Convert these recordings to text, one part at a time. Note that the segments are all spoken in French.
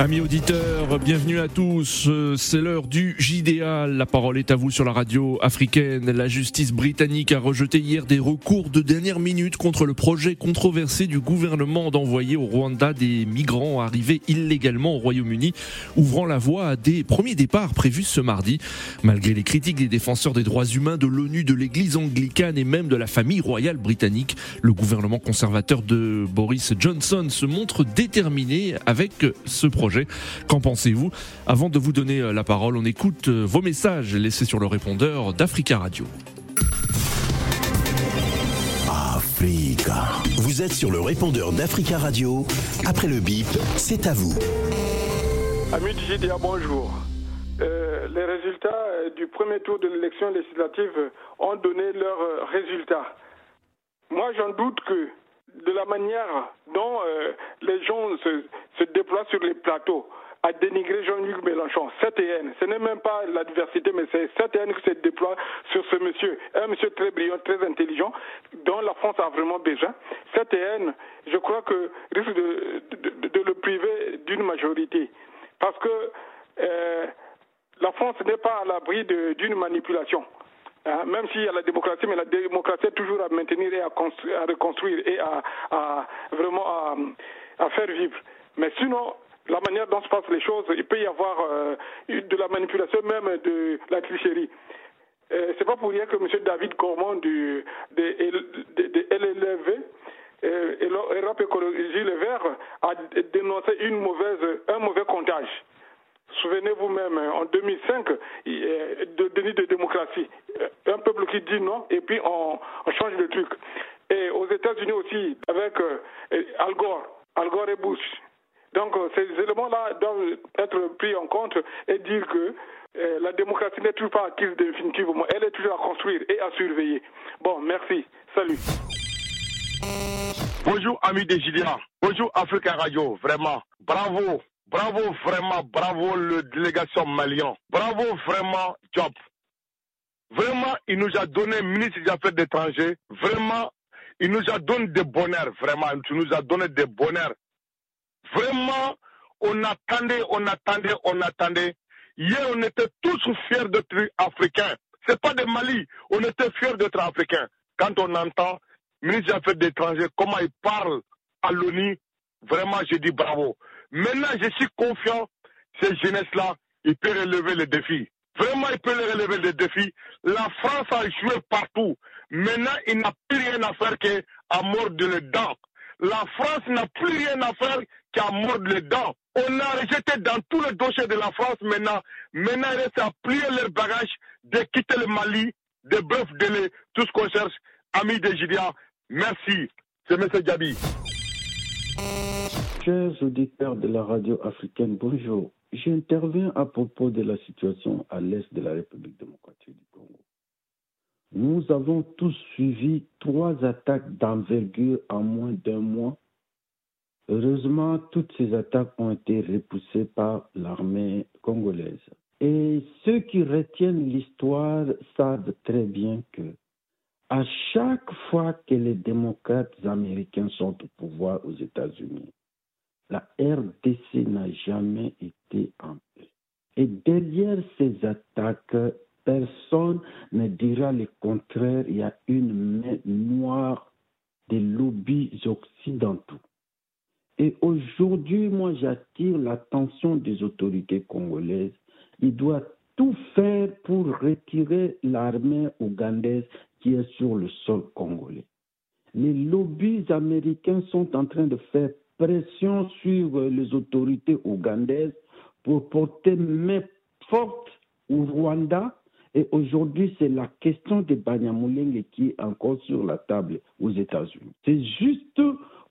Amis auditeurs, bienvenue à tous. C'est l'heure du JDA. La parole est à vous sur la radio africaine. La justice britannique a rejeté hier des recours de dernière minute contre le projet controversé du gouvernement d'envoyer au Rwanda des migrants arrivés illégalement au Royaume-Uni, ouvrant la voie à des premiers départs prévus ce mardi. Malgré les critiques des défenseurs des droits humains, de l'ONU, de l'église anglicane et même de la famille royale britannique, le gouvernement conservateur de Boris Johnson se montre déterminé avec ce projet. Qu'en pensez-vous Avant de vous donner euh, la parole, on écoute euh, vos messages laissés sur le répondeur d'Africa Radio. Africa. Vous êtes sur le répondeur d'Africa Radio. Après le bip, c'est à vous. Amis du GDA, bonjour. Euh, les résultats du premier tour de l'élection législative ont donné leurs résultats. Moi, j'en doute que de la manière dont euh, les gens se, se, déploient sur les plateaux à dénigrer Jean-Luc Mélenchon, cette haine, ce n'est même pas la diversité, mais c'est cette haine qui se déploie sur ce monsieur, un monsieur très brillant, très intelligent, dont la France a vraiment besoin. Cette haine, je crois que risque de, de, de le priver d'une majorité. Parce que euh, la France n'est pas à l'abri d'une manipulation. Hein, même s'il y a la démocratie, mais la démocratie est toujours à maintenir et à, reconstruire et à, vraiment à, faire vivre. Mais sinon, la manière dont se passent les choses, il peut y avoir euh, de la manipulation, même de la tricherie. Euh, c'est pas pour rien que M. David Cormon du, de, LLV, euh, Europe Écologie Les Verts, a dénoncé une mauvaise, un mauvais comptage. Souvenez-vous même, en 2005, de déni de démocratie. Un peuple qui dit non, et puis on, change le truc. Et aux États-Unis aussi, avec euh, Al Gore, Al Gore et Bush. Donc ces éléments-là doivent être pris en compte et dire que euh, la démocratie n'est toujours pas acquise définitivement. Elle est toujours à construire et à surveiller. Bon, merci. Salut. Bonjour, amis des Gillian. Bonjour, Africa Radio. Vraiment, bravo. Bravo vraiment, bravo le délégation malien. Bravo vraiment Job. Vraiment, il nous a donné ministre des Affaires étrangères. Vraiment, il nous a donné des bonheurs. Vraiment, il nous a donné des bonheurs. Vraiment, on attendait, on attendait, on attendait. Hier, on était tous fiers d'être africains. C'est pas des Mali. On était fiers d'être africains. Quand on entend ministre des Affaires étrangères, comment il parle à l'ONU, vraiment, je dis bravo. Maintenant, je suis confiant, ces jeunesses-là, ils peuvent relever les défis. Vraiment, ils peuvent relever les défis. La France a joué partout. Maintenant, il n'a plus rien à faire qu'à mordre les dents. La France n'a plus rien à faire qu'à mordre les dents. On a rejeté dans tous les dossiers de la France maintenant. Maintenant, il reste à plier leurs bagages, de quitter le Mali, de bœuf, de tout ce qu'on cherche. Amis de Gidia, merci. C'est M. Gabi. Chers auditeurs de la radio africaine, bonjour. J'interviens à propos de la situation à l'est de la République démocratique du Congo. Nous avons tous suivi trois attaques d'envergure en moins d'un mois. Heureusement, toutes ces attaques ont été repoussées par l'armée congolaise. Et ceux qui retiennent l'histoire savent très bien que à chaque fois que les démocrates américains sont au pouvoir aux États-Unis, la RDC n'a jamais été en paix. Et derrière ces attaques, personne ne dira le contraire. Il y a une main noire des lobbies occidentaux. Et aujourd'hui, moi, j'attire l'attention des autorités congolaises. Ils doivent tout faire pour retirer l'armée ougandaise qui est sur le sol congolais. Les lobbies américains sont en train de faire pression sur les autorités ougandaises pour porter main forte au Rwanda. Et aujourd'hui, c'est la question de Banyamulenge qui est encore sur la table aux États-Unis. C'est juste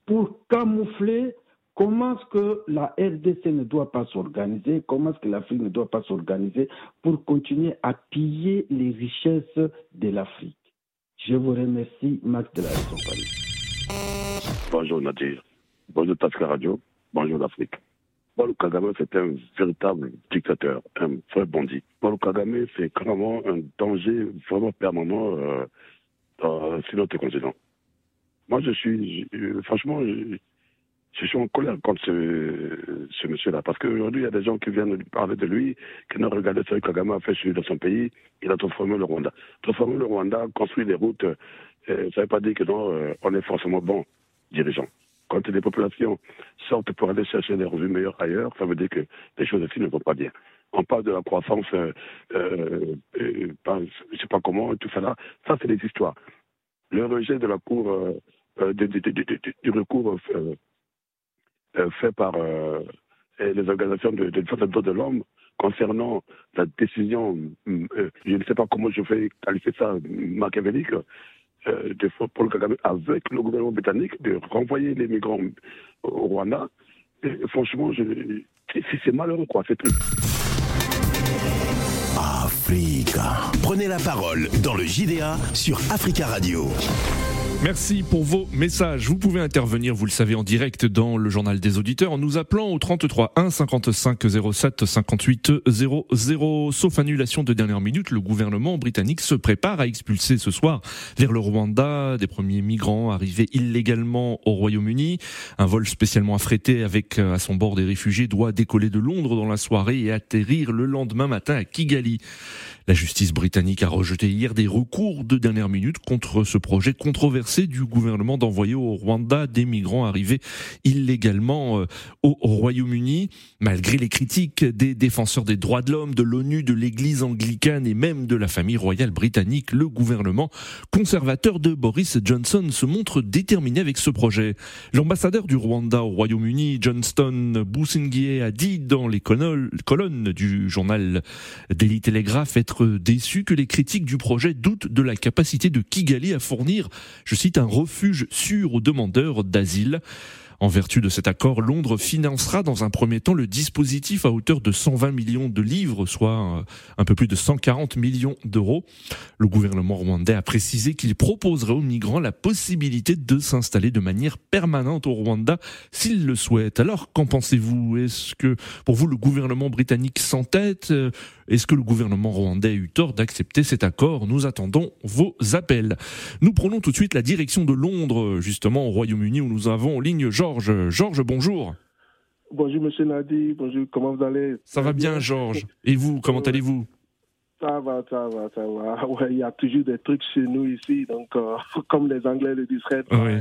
pour camoufler comment est-ce que la RDC ne doit pas s'organiser, comment est-ce que l'Afrique ne doit pas s'organiser pour continuer à piller les richesses de l'Afrique. Je vous remercie, Max de la. Bonjour Nadir. Bonjour Tasca Radio, bonjour l'Afrique. Paul Kagame, c'est un véritable dictateur, un vrai bandit. Paul Kagame, c'est clairement un danger vraiment permanent euh, sur notre continent. moi, je suis, franchement, je suis en colère contre ce, monsieur-là. Parce qu'aujourd'hui, il y a des gens qui viennent parler de lui, qui n'ont regardé ce que Kagame a fait dans son pays. Il a transformé le Rwanda. Transformer le Rwanda, construire des routes, euh, ça ne veut pas dire que non, euh, on est forcément bon dirigeant. Quand les populations sortent pour aller chercher des revenus meilleurs ailleurs, ça veut dire que les choses ici ne vont pas bien. On parle de la croissance, euh, euh je ne sais pas comment, tout ça là. Ça, c'est des histoires. Le rejet de la Cour, du recours euh, fait par euh, les organisations de, défense des droits de l'homme concernant la décision, euh, je ne sais pas comment je vais qualifier ça, machiavélique, de Paul Kagame avec le gouvernement britannique de renvoyer les migrants au Rwanda. Et franchement, c'est malheureux, quoi, c'est triste. Africa. Prenez la parole dans le JDA sur Africa Radio. Merci pour vos messages. Vous pouvez intervenir, vous le savez, en direct dans le journal des auditeurs en nous appelant au 33 1 55 07 58 00. Sauf annulation de dernière minute, le gouvernement britannique se prépare à expulser ce soir vers le Rwanda des premiers migrants arrivés illégalement au Royaume-Uni. Un vol spécialement affrété avec euh, à son bord des réfugiés doit décoller de Londres dans la soirée et atterrir le lendemain matin à Kigali. La justice britannique a rejeté hier des recours de dernière minute contre ce projet controversé du gouvernement d'envoyer au Rwanda des migrants arrivés illégalement euh, au Royaume-Uni. Malgré les critiques des défenseurs des droits de l'homme, de l'ONU, de l'Église anglicane et même de la famille royale britannique, le gouvernement conservateur de Boris Johnson se montre déterminé avec ce projet. L'ambassadeur du Rwanda au Royaume-Uni, Johnston Busingye, a dit dans les colonnes du journal Daily Telegraph être déçu que les critiques du projet doutent de la capacité de Kigali à fournir, je cite, un refuge sûr aux demandeurs d'asile. En vertu de cet accord, Londres financera dans un premier temps le dispositif à hauteur de 120 millions de livres, soit un peu plus de 140 millions d'euros. Le gouvernement rwandais a précisé qu'il proposerait aux migrants la possibilité de s'installer de manière permanente au Rwanda s'ils le souhaitent. Alors, qu'en pensez-vous? Est-ce que pour vous le gouvernement britannique s'entête? Est-ce que le gouvernement rwandais a eu tort d'accepter cet accord? Nous attendons vos appels. Nous prenons tout de suite la direction de Londres, justement au Royaume-Uni, où nous avons ligne. Georges, bonjour. Bonjour Monsieur Nadi, bonjour, comment vous allez? Ça va bien Georges. Et vous, comment allez-vous? Ça va, ça va, ça va. Ouais, il y a toujours des trucs chez nous ici, donc euh, comme les Anglais le disent. Oui.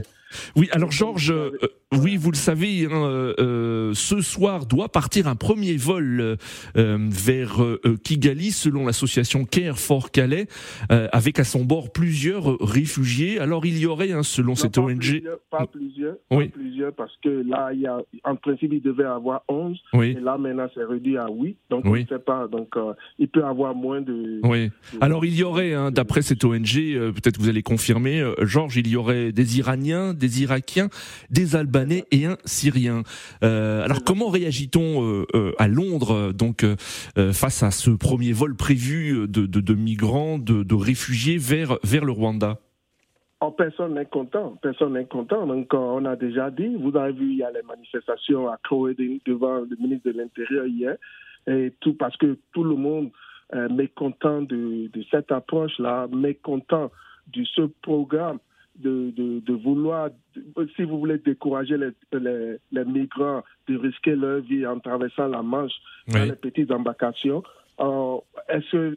Oui, alors Georges, euh, oui, vous le savez, hein, euh, ce soir doit partir un premier vol vers Kigali, selon l'association Care for Calais, avec à son bord plusieurs réfugiés. Alors il y aurait, hein, selon cette ONG, pas plusieurs, oui. pas plusieurs, parce que là, y a, en principe, il devait avoir 11, oui. et là maintenant c'est réduit à 8, donc on ne sait pas, donc il peut avoir moins oui. Alors il y aurait, hein, d'après cette ONG, euh, peut-être vous allez confirmer, euh, Georges, il y aurait des Iraniens, des Irakiens, des Albanais et un Syrien. Euh, alors comment réagit-on à Londres donc face à ce premier vol prévu de, migrants, de, réfugiés vers vers le Rwanda? Oh, personne n'est content, personne n'est content. Donc, on a déjà dit, vous avez vu, il y a les manifestations à Croydon devant le ministre de l'Intérieur hier, et tout parce que tout le monde euh, mécontent de, de cette approche-là, mécontent de ce programme de, de, de, vouloir, si vous voulez décourager les, les, les, migrants de risquer leur vie en traversant la Manche dans les petites embarcations. Euh,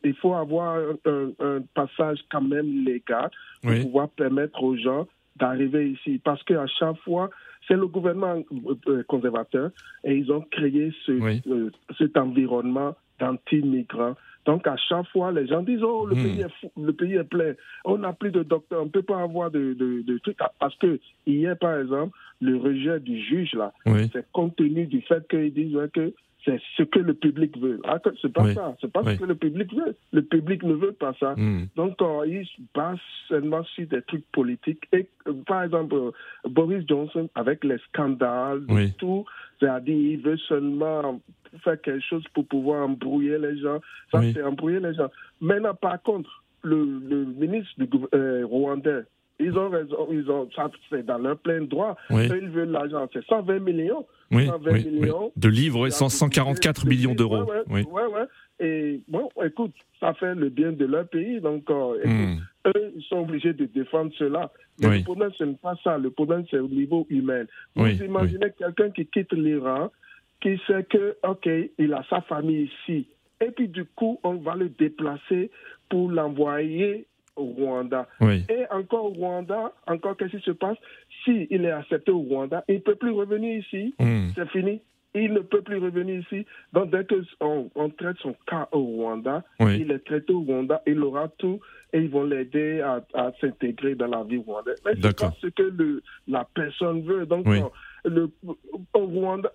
il faut avoir un, un, passage quand même légal pour pouvoir permettre aux gens d'arriver ici? Parce qu'à chaque fois, c'est le gouvernement euh, conservateur et ils ont créé ce, euh, cet environnement d'anti-migrants donc, à chaque fois, les gens disent Oh, le, hmm. pays, est le pays est plein, on n'a plus de docteurs, on ne peut pas avoir de, de, trucs. Parce que hier, par exemple, le rejet du juge, là, c'est compte tenu du fait qu'ils disent que c'est ce que le public veut. Ah, c'est pas ça. C'est pas ce que le public veut. Le public ne veut pas ça. Hmm. Donc, euh, il se base seulement sur des trucs politiques. Et, euh, par exemple, euh, Boris Johnson, avec les scandales, tout, c'est-à-dire, il veut seulement faire quelque chose pour pouvoir embrouiller les gens. Ça, c'est embrouiller les gens. Maintenant, par contre, le, le ministre du rwandais, ils ont raison, ils ont, ça c'est dans leur plein droit. Ils veulent l'argent, c'est 120 millions. Oui, 120 millions. De livres, et 144 millions d'euros. Oui, ouais, ouais. Et bon, écoute, ça fait le bien de leur pays. Donc, euh, hmm. eux, ils sont obligés de défendre cela. Mais le problème, ce n'est pas ça. Le problème, c'est au niveau humain. Vous imaginez quelqu'un qui quitte l'Iran, qui sait que, OK, il a sa famille ici. Et puis, du coup, on va le déplacer pour l'envoyer au Rwanda. Et encore au Rwanda, encore qu'est-ce qui se passe? S'il est accepté au Rwanda, il ne peut plus revenir ici. Hmm. C'est fini. Il ne peut plus revenir ici. Donc, dès qu'on on traite son cas au Rwanda, il est traité au Rwanda, il aura tout et ils vont l'aider à, s'intégrer dans la vie rwandaise. Mais c'est pas ce que le, la personne veut. Donc, le, au Rwanda,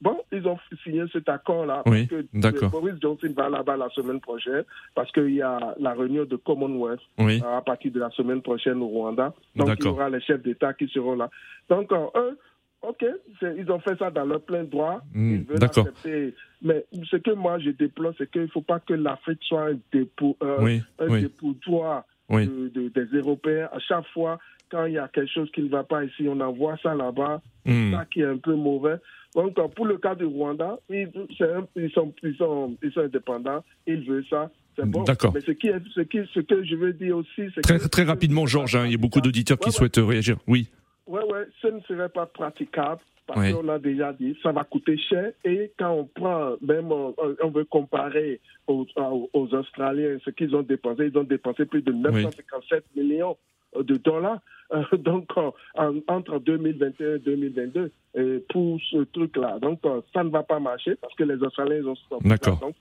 bon, ils ont signé cet accord-là. Oui, d'accord. Boris Johnson va là-bas la semaine prochaine parce qu'il y a la réunion de Commonwealth à partir de la semaine prochaine au Rwanda. Donc, il y aura les chefs d'État qui seront là. Donc, eux, OK, ils ont fait ça dans leur plein droit. Hmm, ils veulent accepter. Mais ce que moi je déplore, c'est qu'il ne faut pas que l'Afrique soit un, dépôt, euh, un des Européens. À chaque fois, quand il y a quelque chose qui ne va pas ici, on envoie ça là-bas. Hmm. Ça qui est un peu mauvais. Donc, pour le cas du Rwanda, ils, sont, ils, sont, ils, sont, indépendants, ils veulent ça. C'est bon. D'accord. Mais ce, qui ce, qui, ce que je veux dire aussi, c'est très, Très rapidement, Georges, hein, il y a beaucoup d'auditeurs qui souhaitent réagir. Oui. Oui, oui, ce ne serait pas praticable parce qu'on a déjà dit ça va coûter cher et quand on prend, même on, veut comparer aux, aux Australiens ce qu'ils ont dépensé, ils ont dépensé plus de 957 millions de dollars donc entre 2021 et 2022 pour ce truc-là. Donc ça ne va pas marcher parce que les Australiens ont. D'accord. Donc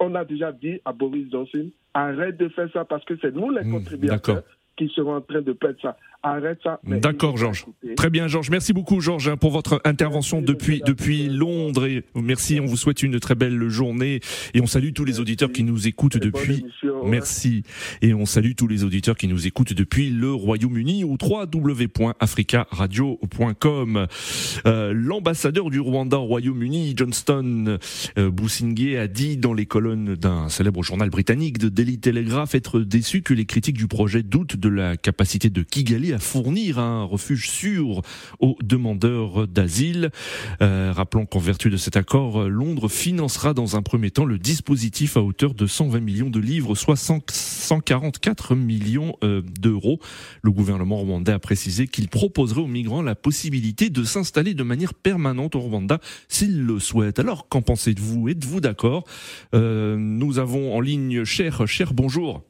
on a déjà dit à Boris Johnson arrête de faire ça parce que c'est nous les hmm, contributeurs qui seront en train de perdre ça. Arrête ça. D'accord, Georges. Très bien, Georges. Merci beaucoup, Georges, hein, pour votre intervention depuis, depuis Londres. Et merci, on vous souhaite une très belle journée. Et on salue tous les auditeurs qui nous écoutent depuis. Merci. Et on salue tous les auditeurs qui nous écoutent depuis le Royaume-Uni ou www.africaradio.com. Euh, L'ambassadeur du Rwanda au Royaume-Uni, Johnston euh, a dit dans les colonnes d'un célèbre journal britannique de Daily Telegraph être déçu que les critiques du projet doutent de la capacité de Kigali à fournir un refuge sûr aux demandeurs d'asile. Euh, rappelons qu'en vertu de cet accord, Londres financera dans un premier temps le dispositif à hauteur de 120 millions de livres, soit 144 millions euh, d'euros. Le gouvernement rwandais a précisé qu'il proposerait aux migrants la possibilité de s'installer de manière permanente au Rwanda s'ils le souhaitent. Alors, qu'en pensez-vous? Êtes-vous d'accord? Euh, Nous avons en ligne Cher. Cher, bonjour.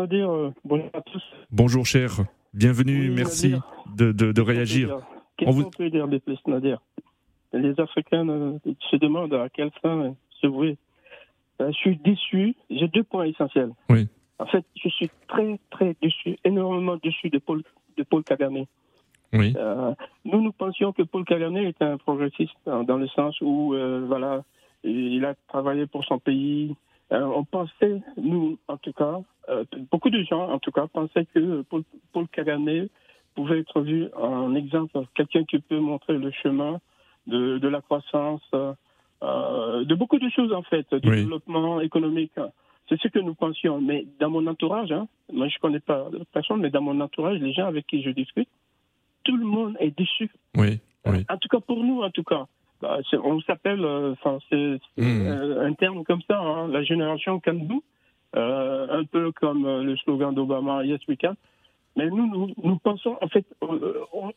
Euh, bonjour à tous. Bonjour cher, bienvenue, merci de, de, de réagir. Qu'est-ce qu'on peut dire de plus, Nadir? Les Africains euh, se demandent à quel fin se vouer. Euh, je suis déçu, j'ai deux points essentiels. Oui. En fait, je suis très, très déçu, énormément déçu de Paul, de Paul Kagame. Oui. nous, nous pensions que Paul Kagame était un progressiste dans le sens où, voilà, il a travaillé pour son pays, euh, on pensait, nous en tout cas, euh, beaucoup de gens en tout cas pensaient que Paul, Paul Kagame pouvait être vu en exemple, quelqu'un qui peut montrer le chemin de, de la croissance, euh, de beaucoup de choses en fait, du développement économique. C'est ce que nous pensions. Mais dans mon entourage, hein, moi je connais pas personne, mais dans mon entourage, les gens avec qui je discute, tout le monde est déçu. Oui. oui. En tout cas pour nous, en tout cas. Bah, on s'appelle, euh, enfin, c'est hmm. un terme comme ça, hein, la génération can euh, un peu comme euh, le slogan d'Obama, Yes we can. Mais nous, nous, pensons, en fait,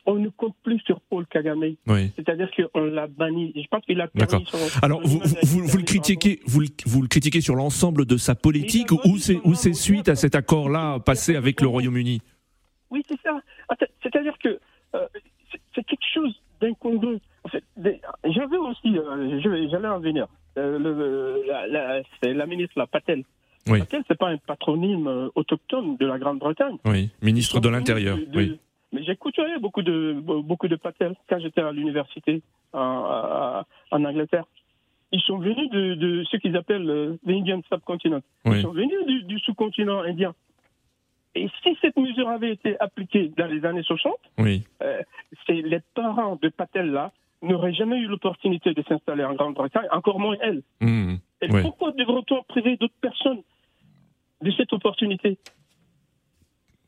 on, ne compte plus sur Paul Kagame. C'est-à-dire qu'on l'a banni. Je pense qu'il a permis Alors, vous, vous, le critiquez, vous, vous le critiquez sur l'ensemble de sa politique ou c'est, ou c'est suite à cet accord-là passé avec le Royaume-Uni? Oui, c'est ça. C'est-à-dire que c'est quelque chose d'incongru. J'avais aussi, euh, j'allais en venir. Euh, la, c'est la ministre la Patel. Oui. Patel, c'est pas un patronyme euh, autochtone de la Grande-Bretagne. Oui, ministre de l'Intérieur. Oui. Mais j'ai côtoyé beaucoup de beaucoup de Patel quand j'étais à l'université en, Angleterre. Ils sont venus de, ce qu'ils appellent l'Indian subcontinent. Ils sont venus du, sous-continent indien. Et si cette mesure avait été appliquée dans les années 60, oui. c'est les parents de Patel là n'aurait jamais eu l'opportunité de s'installer en Grande-Bretagne, encore moins elle. Mmh, et pourquoi devrait-on priver d'autres personnes de cette opportunité?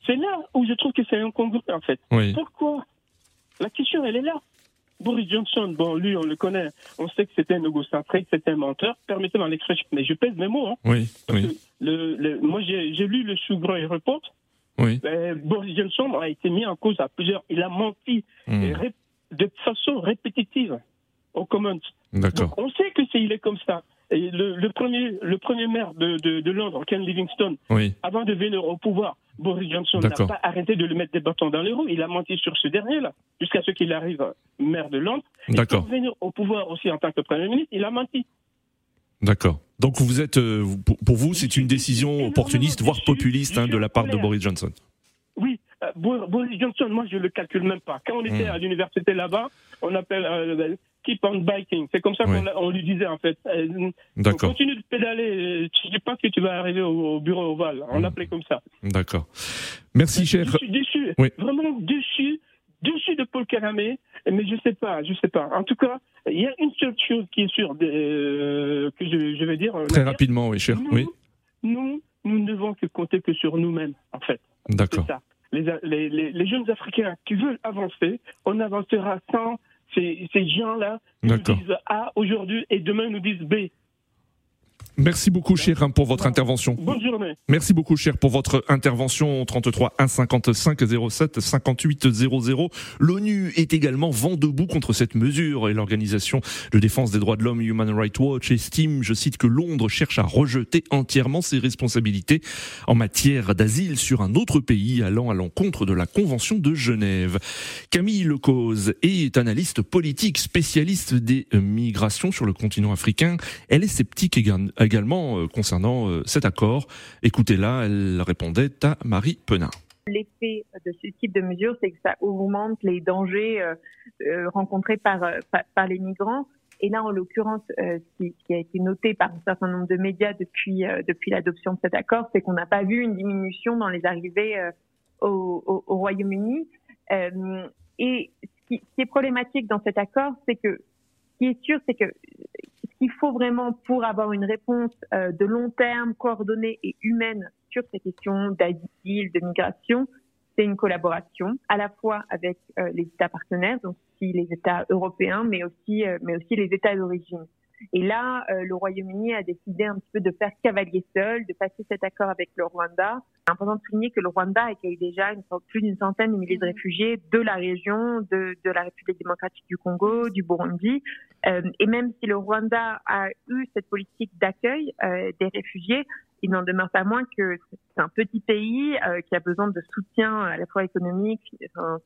C'est là où je trouve que c'est incongru, en fait. Pourquoi? La question, elle est là. Boris Johnson, bon, lui, on le connaît. On sait que c'était un égocentrique, c'était un menteur. Permettez-moi l'expression, mais je pèse mes mots. Hein. Oui, oui, que le, le- moi, j'ai lu le Souverain Report. oui. Euh, Boris Johnson a été mis en cause à plusieurs. Il a menti Hmm, ré- de façon répétitive aux Commons. D'accord. Donc, on sait que c'est il est comme ça. Et le, le premier, le premier maire de, de, de Londres, Ken Livingstone, Oui, avant de venir au pouvoir, Boris Johnson n'a pas arrêté de lui mettre des bâtons dans les roues. Il a menti sur ce dernier-là, jusqu'à ce qu'il arrive maire de Londres. D'accord. pour venir au pouvoir aussi en tant que Premier ministre, il a menti. d'accord. Donc vous êtes, euh, pour, vous, c'est une décision opportuniste, voire populiste hein, de la part de Boris Johnson. Oui, euh, Bo- Boris Johnson, moi je le calcule même pas. Quand on était Hmm. à l'université là-bas, on appelle euh, keep on biking. C'est comme ça Oui. qu'on lui disait en fait. Euh, D'accord, Continue de pédaler. Je pense que tu vas arriver au, au bureau ovale. On Hmm. l'appelait comme ça. d'accord. Merci, cher. Je suis déçu. Oui. Vraiment déçu. Déçu de Paul Karamé. Mais je sais pas, je sais pas. En tout cas, il y a une seule chose qui est sûre euh, que je, je vais dire. Très rapidement, oui, cher. Nous, Oui, nous, nous ne devons que compter que sur nous-mêmes, en fait. D'accord. les, les, les jeunes Africains qui veulent avancer, on avancera sans ces, ces gens-là nous disent A aujourd'hui et demain nous disent B. Merci beaucoup, cher, hein, pour votre intervention. Bonne journée. Merci beaucoup, cher, pour votre intervention. 33 1 55 07 58 00. L'ONU est également vent debout contre cette mesure et l'organisation de défense des droits de l'homme Human Rights Watch estime, je cite, que Londres cherche à rejeter entièrement ses responsabilités en matière d'asile sur un autre pays allant à l'encontre de la Convention de Genève. Camille Lecause est analyste politique, spécialiste des migrations sur le continent africain. Elle est sceptique éga- également euh, concernant euh, cet accord. Écoutez-la, elle répondait à Marie Penin. L'effet de ce type de mesure, c'est que ça augmente les dangers euh, rencontrés par, par, les migrants. Et là, en l'occurrence, ce, qui, a été noté par un certain nombre de médias depuis, depuis l'adoption de cet accord, c'est qu'on n'a pas vu une diminution dans les arrivées au, au, au Royaume-Uni. Et ce qui, est problématique dans cet accord, c'est que ce qui est sûr, c'est que qu'il faut vraiment pour avoir une réponse euh, de long terme, coordonnée et humaine sur ces questions d'asile, de migration, c'est une collaboration à la fois avec euh, les États partenaires, donc aussi les États européens, mais aussi, euh, mais aussi les États d'origine. Et là, euh, le Royaume-Uni a décidé un petit peu de faire cavalier seul, de passer cet accord avec le Rwanda. C'est important de souligner que le Rwanda accueille déjà une, plus d'une centaine de milliers de réfugiés de la région, de, de la République démocratique du Congo, du Burundi. Euh, et même si le Rwanda a eu cette politique d'accueil euh, des réfugiés, il n'en demeure pas moins que c'est un petit pays euh, qui a besoin de soutien à la fois économique,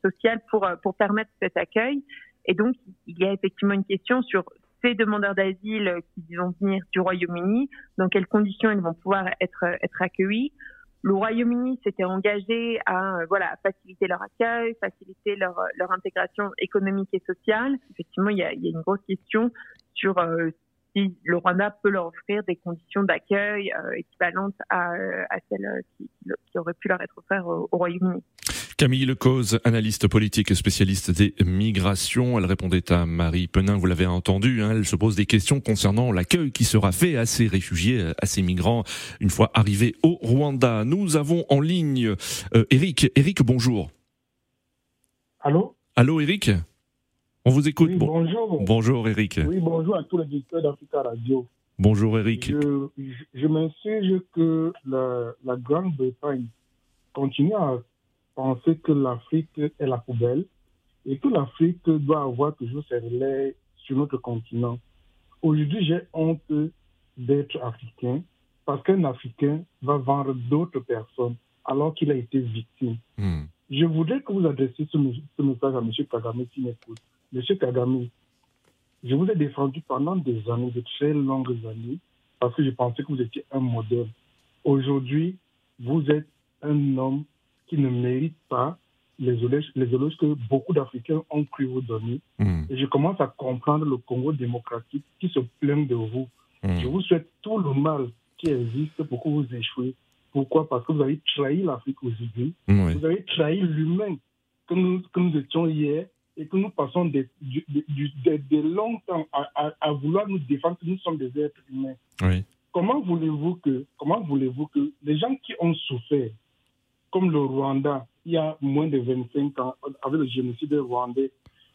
social pour euh, pour permettre cet accueil. Et donc il y a effectivement une question sur ces demandeurs d'asile qui vont venir du Royaume-Uni, dans quelles conditions ils vont pouvoir être accueillis? Le Royaume-Uni s'était engagé à voilà faciliter leur accueil, faciliter leur intégration économique et sociale. Effectivement, il y a, une grosse question sur euh, si le Rwanda peut leur offrir des conditions d'accueil euh, équivalentes à, celles qui, auraient pu leur être offertes au Royaume-Uni. Camille Lecause, analyste politique et spécialiste des migrations, elle répondait à Marie Penin, vous l'avez entendu, hein, elle se pose des questions concernant l'accueil qui sera fait à ces réfugiés, à ces migrants, une fois arrivés au Rwanda. Nous avons en ligne euh, Eric. Eric, bonjour. Allô? Allô Eric On vous écoute. Oui, bonjour. Bonjour Eric. Oui, bonjour à tous les auditeurs d'Africa Radio. Bonjour Eric. Je m'insurge que la, la Grande-Bretagne continue à penser que l'Afrique est la poubelle et que l'Afrique doit avoir toujours ses relais sur notre continent. Aujourd'hui, j'ai honte d'être africain parce qu'un Africain va vendre d'autres personnes alors qu'il a été victime. Hmm. Je voudrais que vous adressiez ce, ce message à M. Kagame qui m'écoute. M. Kagame, je vous ai défendu pendant des années, de très longues années, parce que je pensais que vous étiez un modèle. Aujourd'hui, vous êtes un homme qui ne mérite pas les éloges, les éloges que beaucoup d'Africains ont cru vous donner. Hmm. Et je commence à comprendre le Congo démocratique qui se plaint de vous. Hmm. Je vous souhaite tout le mal qui existe pour que vous échouez. Pourquoi? Parce que vous avez trahi l'Afrique aujourd'hui. Oui. Vous avez trahi l'humain que nous, que nous étions hier et que nous passons des, longs temps à, à- à vouloir nous défendre que nous sommes des êtres humains. Oui. Comment voulez-vous que, comment voulez-vous que les gens qui ont souffert, comme le Rwanda, il y a moins de 25 ans, avec le génocide rwandais,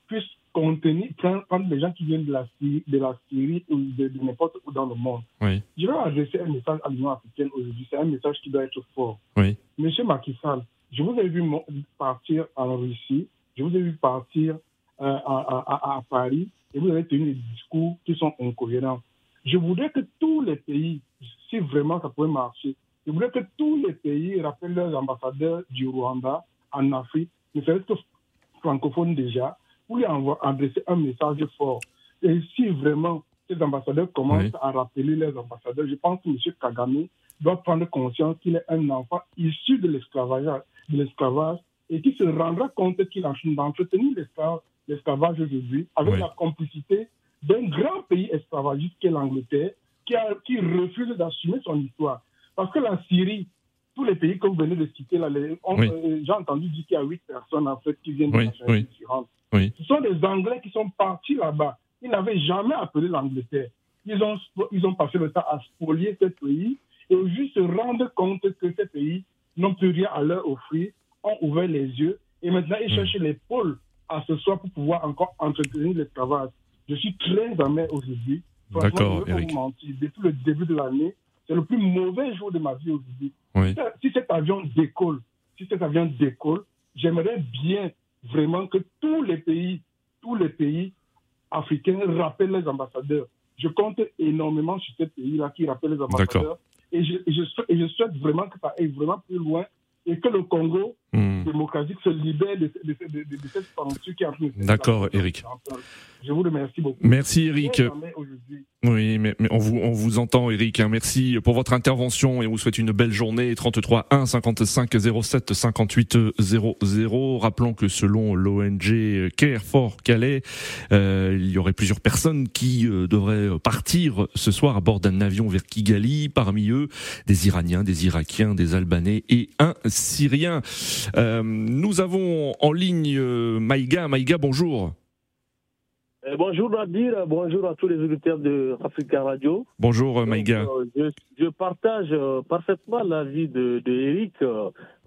puissent contenir, prendre, les gens qui viennent de la Syrie, de la Syrie ou de, de n'importe où dans le monde. Oui, Je vais adresser un message à l'Union africaine aujourd'hui. C'est un message qui doit être fort. oui, Monsieur Macky Sall, je vous ai vu partir en Russie, je vous ai vu partir euh, à, à- à- à Paris, et vous avez tenu des discours qui sont incohérents. Je voudrais que tous les pays, si vraiment ça pouvait marcher, je voudrais que tous les pays rappellent leurs ambassadeurs du Rwanda en Afrique, ne serait-ce que francophones déjà, pour lui adresser un message fort. Et si vraiment ces ambassadeurs commencent Oui. à rappeler leurs ambassadeurs, je pense que M. Kagame doit prendre conscience qu'il est un enfant issu de l'esclavage, et qui se rendra compte qu'il a entretenu l'esclavage aujourd'hui avec Oui. la complicité d'un grand pays esclavagiste qui est l'Angleterre, qui, a- qui refuse d'assumer son histoire. Parce que la Syrie, tous les pays que vous venez de citer, là, les- on- Oui. euh, j'ai entendu dire qu'il y a huit personnes en fait qui viennent de Oui, oui. oui. Ce sont des Anglais qui sont partis là-bas. Ils n'avaient jamais appelé l'Angleterre. Ils ont, ils ont passé le temps à spolier ce pays et juste se rendre compte que ces pays n'ont plus rien à leur offrir, ont ouvert les yeux et maintenant ils Mm. cherchent les pôles à ce soir pour pouvoir encore entretenir l'esclavage. Je suis très amer aujourd'hui. D'accord, Eric. mentir. Depuis le début de l'année, c'est le plus mauvais jour de ma vie aujourd'hui. Oui. Si- cet avion décolle, si cet avion décolle, j'aimerais bien vraiment que tous les pays, tous les pays africains rappellent les ambassadeurs. Je compte énormément sur ces pays-là qui rappellent les ambassadeurs. Et je, et je sou- et je souhaite vraiment que ça aille vraiment plus loin et que le Congo Hmm. démocratique se libère de, de, de, de- de cette censure qui est en train de se faire D'accord, Eric. Je vous remercie beaucoup. Merci Eric. Oui, mais, mais on, vous, on vous entend, Eric. hein. Merci pour votre intervention et on vous souhaite une belle journée. 33 1 55 07 58 00. Rappelons que selon l'ONG Care for Calais, euh, il y aurait plusieurs personnes qui euh, devraient partir ce soir à bord d'un avion vers Kigali. Parmi eux, des Iraniens, des Irakiens, des Albanais et un Syrien. Euh, nous avons en ligne euh, Maïga. Maïga, bonjour. Euh, bonjour Nadir, bonjour à tous les auditeurs de Africa Radio. Bonjour Donc, Maïga. euh, je, je partage parfaitement l'avis de, de Eric.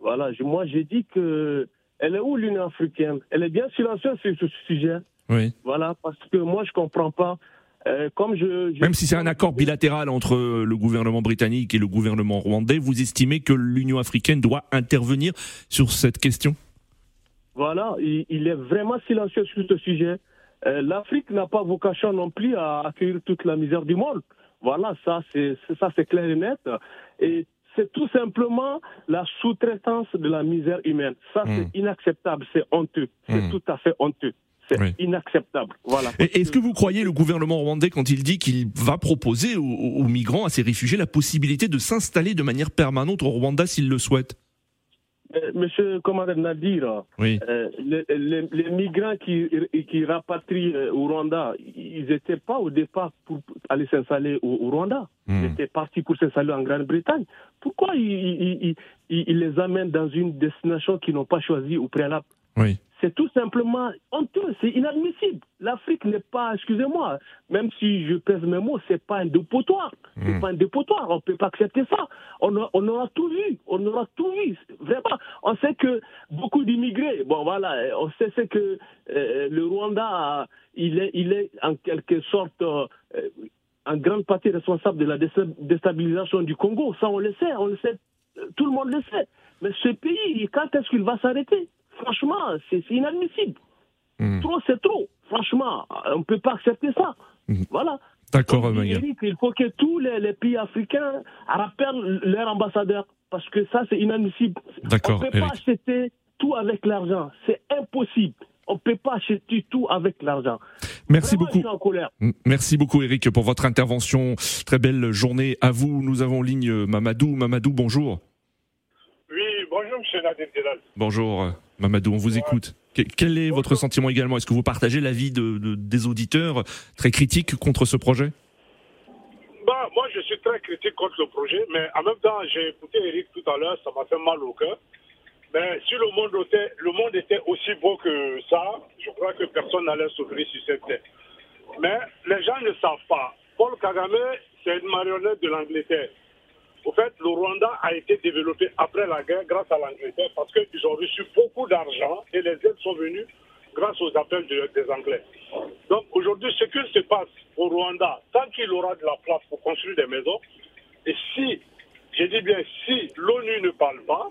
Voilà, je- moi j'ai dit que elle est où l'Union africaine? Elle est bien silencieuse sur ce sujet. Oui. Voilà, parce que moi je comprends pas. Euh, comme je, je- Même si c'est un accord bilatéral entre le gouvernement britannique et le gouvernement rwandais, vous estimez que l'Union africaine doit intervenir sur cette question? Voilà, il, il est vraiment silencieux sur ce sujet. Euh, L'Afrique n'a pas vocation non plus à accueillir toute la misère du monde. Voilà, ça c'est ça c'est clair et net. Et c'est tout simplement la sous-traitance de la misère humaine. Ça c'est inacceptable, c'est honteux, c'est Mm. tout à fait honteux. C'est Oui. inacceptable. Voilà. Est-ce que vous croyez le gouvernement rwandais quand il dit qu'il va proposer aux, aux migrants, à ces réfugiés, la possibilité de s'installer de manière permanente au Rwanda s'ils le souhaitent Euh, Monsieur Commandant Nadir, Oui. euh, les, les- les migrants qui, qui rapatrient euh, au Rwanda, ils n'étaient pas au départ pour aller s'installer au, au Rwanda. Ils Hmm. étaient partis pour s'installer en Grande-Bretagne. Pourquoi ils, ils- ils- ils- ils les amènent dans une destination qu'ils n'ont pas choisie au préalable? Oui. C'est tout simplement honteux, c'est inadmissible. L'Afrique n'est pas, excusez-moi, même si je pèse mes mots, c'est pas un dépotoir. C'est Mm. pas un dépotoir, on peut pas accepter ça. On, a- on aura tout vu, on aura tout vu. Vraiment, on sait que beaucoup d'immigrés, bon voilà, on sait que euh, le Rwanda, il est, il est en quelque sorte euh, en grande partie responsable de la désta- déstabilisation du Congo. Ça, on le sait, on le sait, euh, tout le monde le sait. Mais ce pays, quand est-ce qu'il va s'arrêter? Franchement, c'est inadmissible. Hmm. Trop, c'est trop. Franchement, on ne peut pas accepter ça. Hmm. Voilà. D'accord. Eric, il faut que tous les, les pays africains rappellent leurs ambassadeurs, parce que ça, c'est inadmissible. D'accord, On ne peut Eric. pas acheter tout avec l'argent. C'est impossible. On ne peut pas acheter tout avec l'argent. Merci Vraiment, beaucoup. En colère. Merci beaucoup Eric pour votre intervention. Très belle journée à vous. Nous avons ligne euh, Mamadou. Mamadou, bonjour. Oui, bonjour, M. Nadir Delal. Bonjour euh, Mamadou, on vous écoute. Que- Quel est votre sentiment également? Est-ce que vous partagez l'avis de, de- des auditeurs très critiques contre ce projet? Bah, moi, je suis très critique contre le projet, mais en même temps, j'ai écouté Eric tout à l'heure, ça m'a fait mal au cœur. Mais si le monde, était, le monde était aussi beau que ça, je crois que personne n'allait s'ouvrir sur cette terre. Mais les gens ne savent pas. Paul Kagame, c'est une marionnette de l'Angleterre. Au fait, le Rwanda a été développé après la guerre grâce à l'Angleterre parce qu'ils ont reçu beaucoup d'argent et les aides sont venues grâce aux appels des Anglais. Donc aujourd'hui, ce qui se passe au Rwanda, tant qu'il aura de la place pour construire des maisons, et si, j'ai dit bien si l'ONU ne parle pas,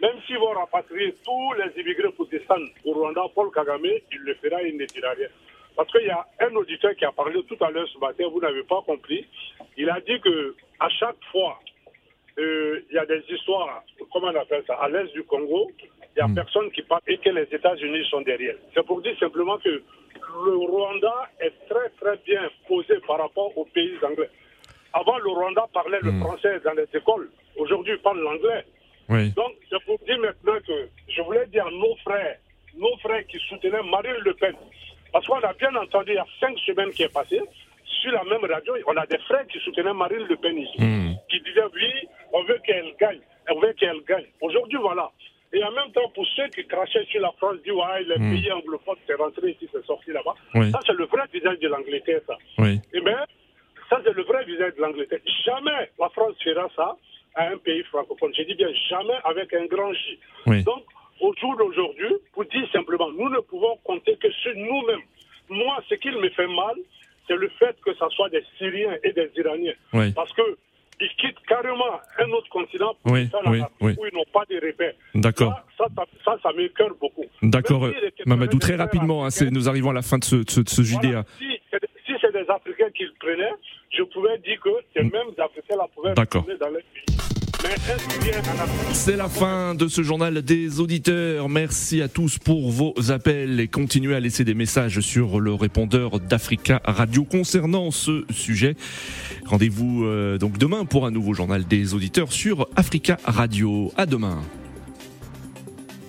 même s'ils vont rapatrier tous les immigrés descendre au Rwanda, Paul Kagame, il le fera, il ne dira rien. Parce qu'il y a un auditeur qui a parlé tout à l'heure ce matin, vous n'avez pas compris. Il a dit que à chaque fois, euh, il y a des histoires, comment on appelle ça, à l'est du Congo, il n'y a personne qui parle et que les États-Unis sont derrière. C'est pour dire simplement que le Rwanda est très très bien posé par rapport aux pays anglais. Avant, le Rwanda parlait le français dans les écoles. Aujourd'hui, il parle l'anglais. Donc, je vous dis maintenant que je voulais dire à nos frères, nos frères qui soutenaient Marine Le Pen, parce qu'on a bien entendu il y a cinq semaines qui est passé, sur la même radio, on a des frères qui soutenaient Marine Le Pen ici, qui disaient oui, on veut qu'elle gagne, on veut qu'elle gagne. Aujourd'hui, voilà. Et en même temps, pour ceux qui crachaient sur la France, disent ouais, les pays anglophones, c'est rentré ici, c'est sorti là-bas. Ça, c'est le vrai visage de l'Angleterre, ça. Oui. Eh bien, ça, c'est le vrai visage de l'Angleterre. Jamais la France fera ça à un pays francophone. Je dis bien jamais avec un grand J. Donc, au jour d'aujourd'hui, pour dire simplement, nous ne pouvons compter que sur nous-mêmes. Moi, ce qui me fait mal, c'est le fait que ce soit des Syriens et des Iraniens. Parce que ils quittent carrément un autre continent pour oui, oui, où ils n'ont pas de repères. D'accord. Ça, ça, ça, ça m'écœure beaucoup. D'accord. Mamadou, très rapidement, hein, nous arrivons à la fin de ce, de ce, de ce JDA. Si, c'est- si c'est des Africains qui le prenaient, je pouvais dire que ces mêmes Africains-là pouvaient retourner dans leur pays. C'est la fin de ce journal des auditeurs. Merci à tous pour vos appels et continuez à laisser des messages sur le répondeur d'Africa Radio concernant ce sujet. Rendez-vous euh, donc demain pour un nouveau journal des auditeurs sur Africa Radio. À demain.